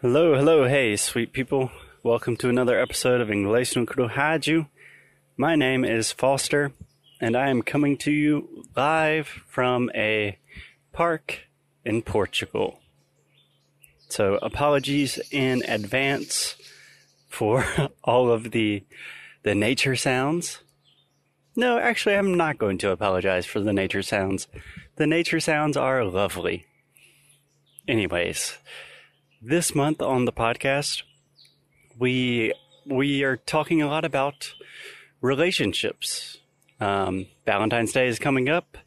Hello, hello, hey, sweet people. Welcome to another episode of Inglês no Rádio. My name is Foster, and I am coming to you live from a park in Portugal. So, apologies in advance for all of the the nature sounds. No, actually, I'm not going to apologize for the nature sounds. The nature sounds are lovely. Anyways, this month on the podcast, we we are talking a lot about relationships. Um, Valentine's Day is coming up,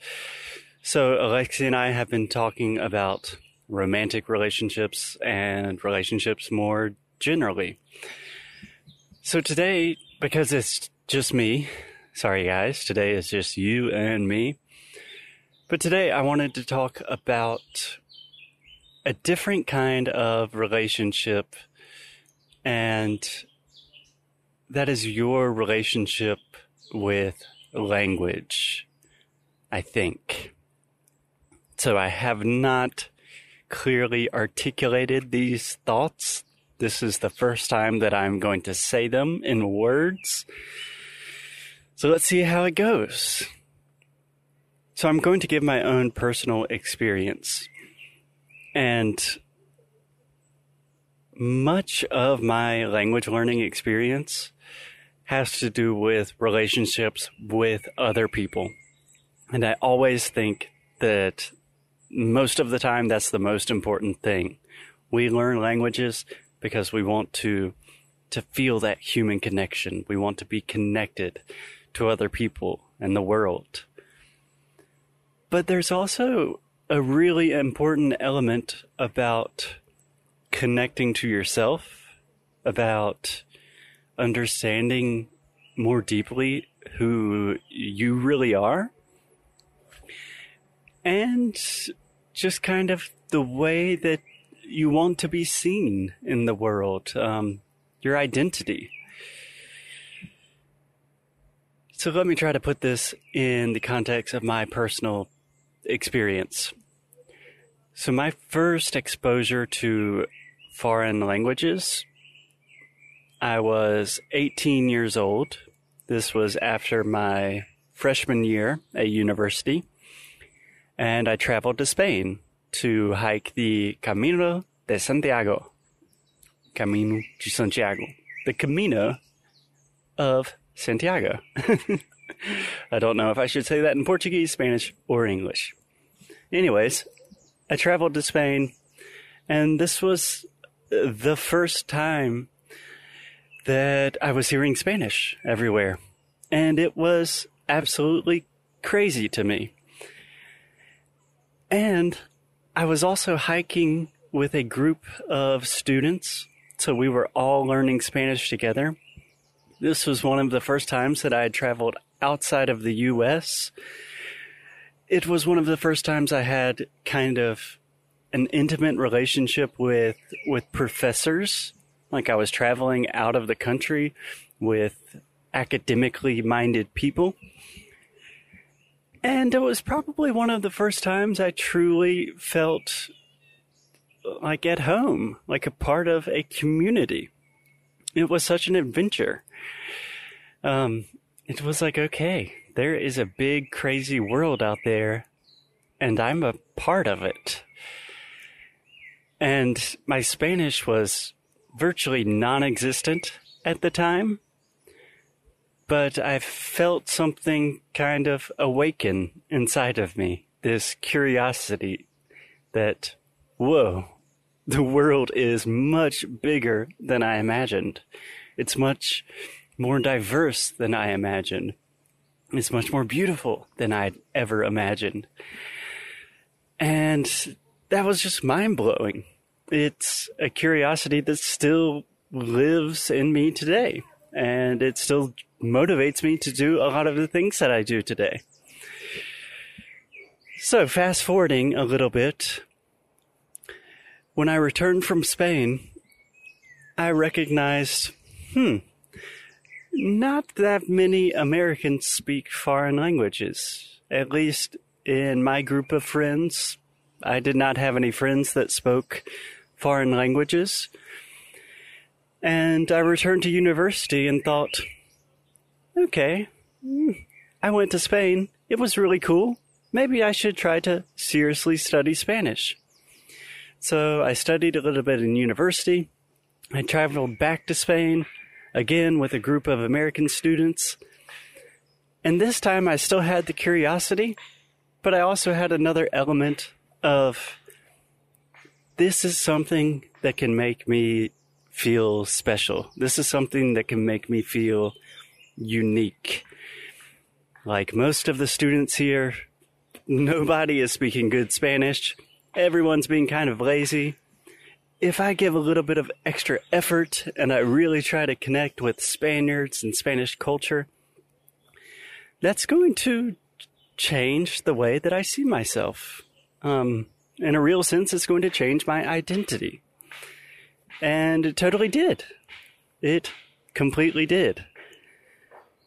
so Alexi and I have been talking about romantic relationships and relationships more generally. So today, because it's just me, sorry guys, today is just you and me. But today I wanted to talk about a different kind of relationship and that is your relationship with language, I think. So I have not clearly articulated these thoughts. This is the first time that I'm going to say them in words. So let's see how it goes. So I'm going to give my own personal experience. And much of my language learning experience has to do with relationships with other people. And I always think that most of the time that's the most important thing. We learn languages because we want to to feel that human connection. We want to be connected to other people and the world. But there's also a really important element about connecting to yourself, about understanding more deeply who you really are, and just kind of the way that you want to be seen in the world, um, your identity. So let me try to put this in the context of my personal experience. So, my first exposure to foreign languages, I was 18 years old. This was after my freshman year at university. And I traveled to Spain to hike the Camino de Santiago. Camino de Santiago. The Camino of Santiago. I don't know if I should say that in Portuguese, Spanish, or English. Anyways, I traveled to Spain, and this was the first time that I was hearing Spanish everywhere. And it was absolutely crazy to me. And I was also hiking with a group of students. So we were all learning Spanish together. This was one of the first times that I had traveled outside of the US. It was one of the first times I had kind of an intimate relationship with with professors. Like I was traveling out of the country with academically minded people. And it was probably one of the first times I truly felt like at home, like a part of a community. It was such an adventure. Um, it was like, okay, there is a big, crazy world out there, and I'm a part of it. And my Spanish was virtually non existent at the time, but I felt something kind of awaken inside of me this curiosity that, whoa, the world is much bigger than I imagined. It's much more diverse than I imagined. It's much more beautiful than I'd ever imagined. And that was just mind blowing. It's a curiosity that still lives in me today. And it still motivates me to do a lot of the things that I do today. So, fast forwarding a little bit, when I returned from Spain, I recognized, hmm, not that many Americans speak foreign languages. At least in my group of friends, I did not have any friends that spoke foreign languages. And I returned to university and thought, okay, mm, I went to Spain. It was really cool. Maybe I should try to seriously study Spanish. So I studied a little bit in university. I traveled back to Spain, again with a group of American students. And this time I still had the curiosity, but I also had another element of this is something that can make me feel special. This is something that can make me feel unique. Like most of the students here, nobody is speaking good Spanish. Everyone's being kind of lazy. If I give a little bit of extra effort and I really try to connect with Spaniards and Spanish culture, that's going to change the way that I see myself. Um, in a real sense, it's going to change my identity. And it totally did. It completely did.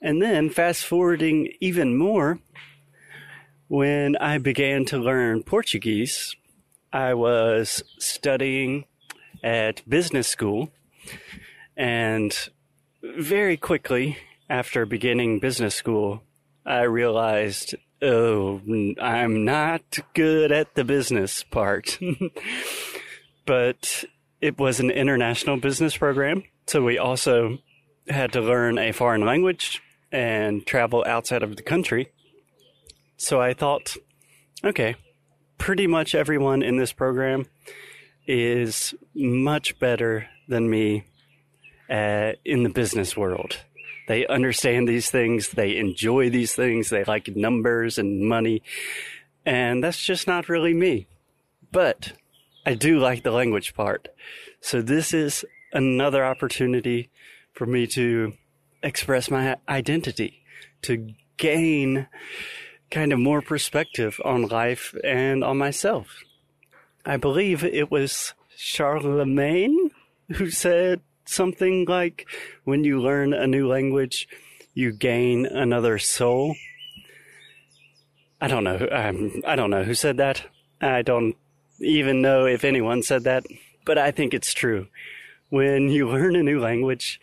And then, fast forwarding even more, when I began to learn Portuguese, I was studying at business school. And very quickly after beginning business school, I realized, oh, I'm not good at the business part. but it was an international business program. So we also had to learn a foreign language and travel outside of the country. So I thought, okay, pretty much everyone in this program is much better than me uh, in the business world. They understand these things, they enjoy these things, they like numbers and money, and that's just not really me. But I do like the language part. So this is another opportunity for me to express my identity, to gain kind of more perspective on life and on myself. I believe it was Charlemagne who said something like, when you learn a new language, you gain another soul. I don't know. Um, I don't know who said that. I don't even know if anyone said that, but I think it's true. When you learn a new language,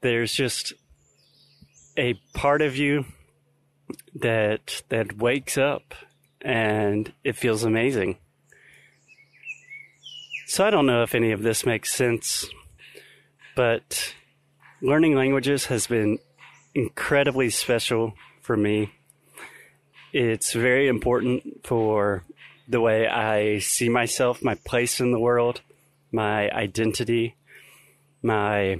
there's just a part of you that that wakes up and it feels amazing. So I don't know if any of this makes sense, but learning languages has been incredibly special for me. It's very important for the way I see myself, my place in the world, my identity, my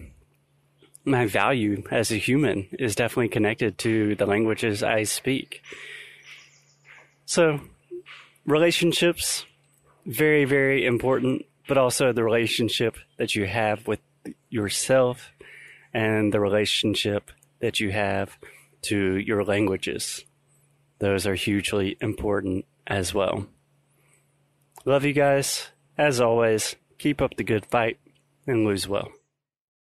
my value as a human is definitely connected to the languages I speak. So, relationships very very important but also the relationship that you have with yourself and the relationship that you have to your languages. Those are hugely important as well. Love you guys. As always, keep up the good fight and lose well.